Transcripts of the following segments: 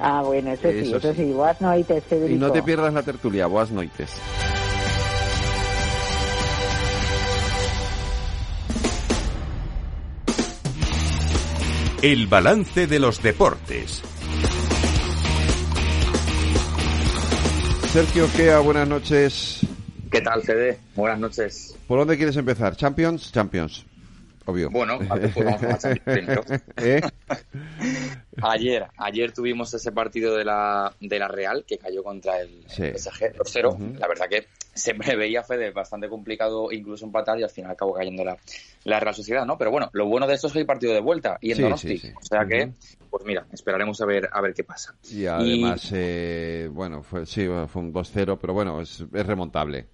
Ah, bueno, eso, sí, eso sí. Buenas noites, Federico. Y no te pierdas la tertulia. Buenas noites. El balance de los deportes. Sergio Kea, buenas noches. ¿Qué tal, Fede? Buenas noches. ¿Por dónde quieres empezar? ¿Champions? Champions. Obvio. Bueno, pues vamos a primero. ¿Eh? Ayer, ayer tuvimos ese partido de la, de la Real que cayó contra el Sí. PSG 2-0. La verdad que se preveía, Fede, bastante complicado incluso empatar y al final acabó cayendo la, la Real Sociedad, ¿no? Pero bueno, lo bueno de esto es que hay partido de vuelta y en Sí, Donosti. sí. O sea que, pues mira, esperaremos a ver, a ver qué pasa. Y además, eh, bueno, fue, sí, fue un 2-0, pero bueno, es, es remontable,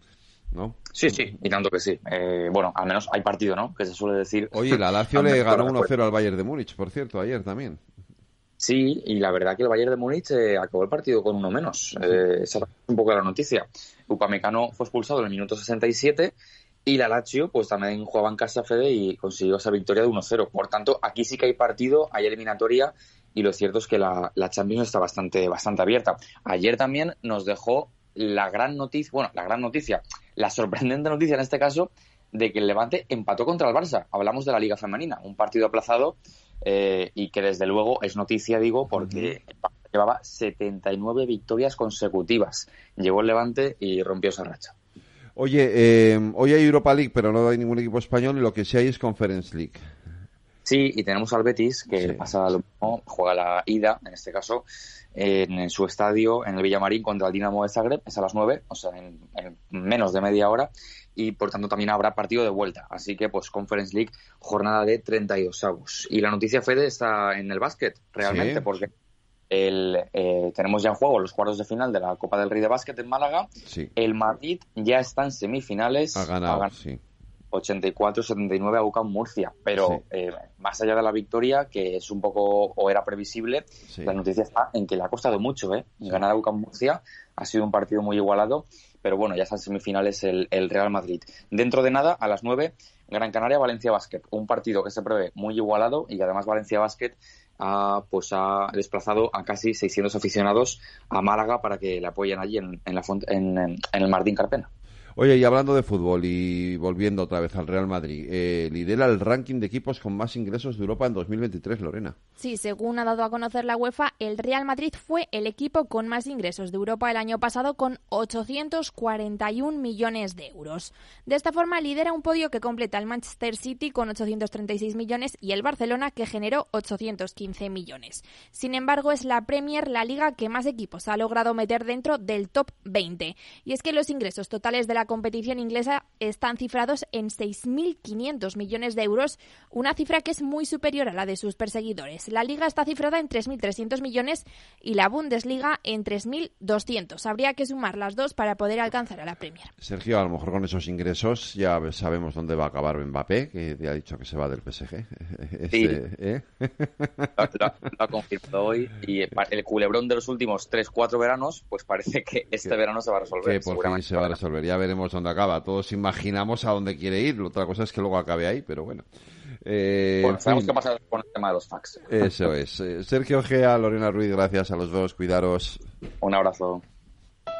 ¿no? Sí, sí, y tanto que sí. Eh, bueno, al menos hay partido, ¿no? Que se suele decir. Oye, la Lazio le ganó para la 1-0 al Bayern de Múnich, por cierto, ayer también. Sí, y la verdad que el Bayern de Múnich eh, acabó el partido con uno menos. Eh, esa es un poco la noticia. Upamecano fue expulsado en el minuto 67 y la Lazio pues también jugaba en casa Fede y consiguió esa victoria de 1-0. Por tanto, aquí sí que hay partido, hay eliminatoria y lo cierto es que la, la Champions está bastante, bastante abierta. Ayer también nos dejó la gran noticia, bueno, la gran noticia, la sorprendente noticia en este caso, de que el Levante empató contra el Barça. Hablamos de la Liga Femenina, un partido aplazado eh, y que desde luego es noticia, digo, porque el Barça llevaba 79 victorias consecutivas. Llegó el Levante y rompió esa racha. Oye, eh, hoy hay Europa League, pero no hay ningún equipo español y lo que sí hay es Conference League. Sí, y tenemos al Betis, que Sí. pasa lo mismo, juega la ida, en este caso, en, en su estadio, en el Villamarín, contra el Dinamo de Zagreb, es a las 9, o sea, en, en menos de media hora, y por tanto también habrá partido de vuelta. Así que, pues, Conference League, jornada de 32 avos. Y la noticia, Fede, está en el básquet, realmente, Sí. porque el, eh, tenemos ya en juego los cuartos de final de la Copa del Rey de Básquet en Málaga. Sí, El Madrid ya está en semifinales. ha ganado, ganado sí. 84-79 a UCAM Murcia. Pero Sí. eh, más allá de la victoria, que es un poco o era previsible, Sí. la noticia está en que le ha costado mucho. ¿eh? Ganar a UCAM Murcia ha sido un partido muy igualado, pero bueno, ya está en semifinales el, el Real Madrid. Dentro de nada, a las 9, Gran Canaria, Valencia Basket. Un partido que se prevé muy igualado y que además Valencia Basket ha, pues ha desplazado a casi 600 aficionados a Málaga para que le apoyen allí en, en la en- en el Martín Carpena. Oye, y hablando de fútbol y volviendo otra vez al Real Madrid, eh, lidera el ranking de equipos con más ingresos de Europa en 2023, Lorena. Sí, según ha dado a conocer la UEFA, el Real Madrid fue el equipo con más ingresos de Europa el año pasado con 841 millones de euros. De esta forma lidera un podio que completa el Manchester City con 836 millones y el Barcelona que generó 815 millones. Sin embargo, es la Premier la liga que más equipos ha logrado meter dentro del top 20. Y es que los ingresos totales de la competición inglesa están cifrados en 6.500 millones de euros, una cifra que es muy superior a la de sus perseguidores. La liga está cifrada en 3.300 millones y la Bundesliga en 3.200. Habría que sumar las dos para poder alcanzar a la Premier. Sergio, a lo mejor con esos ingresos ya sabemos dónde va a acabar Mbappé, que ya ha dicho que se va del PSG. Sí. Este, ¿eh? lo, lo- ha confirmado hoy y el culebrón de los últimos 3-4 veranos, pues parece que este Que- verano se va a resolver. que por fin se va a resolver. Ya veremos dónde acaba. Todos imaginamos a dónde quiere ir. Otra cosa es que luego acabe ahí, pero bueno. Eh, Bueno, en sabemos qué pasa con el tema de los fax. Eso es. Eh, Sergio Gea, Lorena Ruiz, gracias a los dos. Cuidaros. Un abrazo.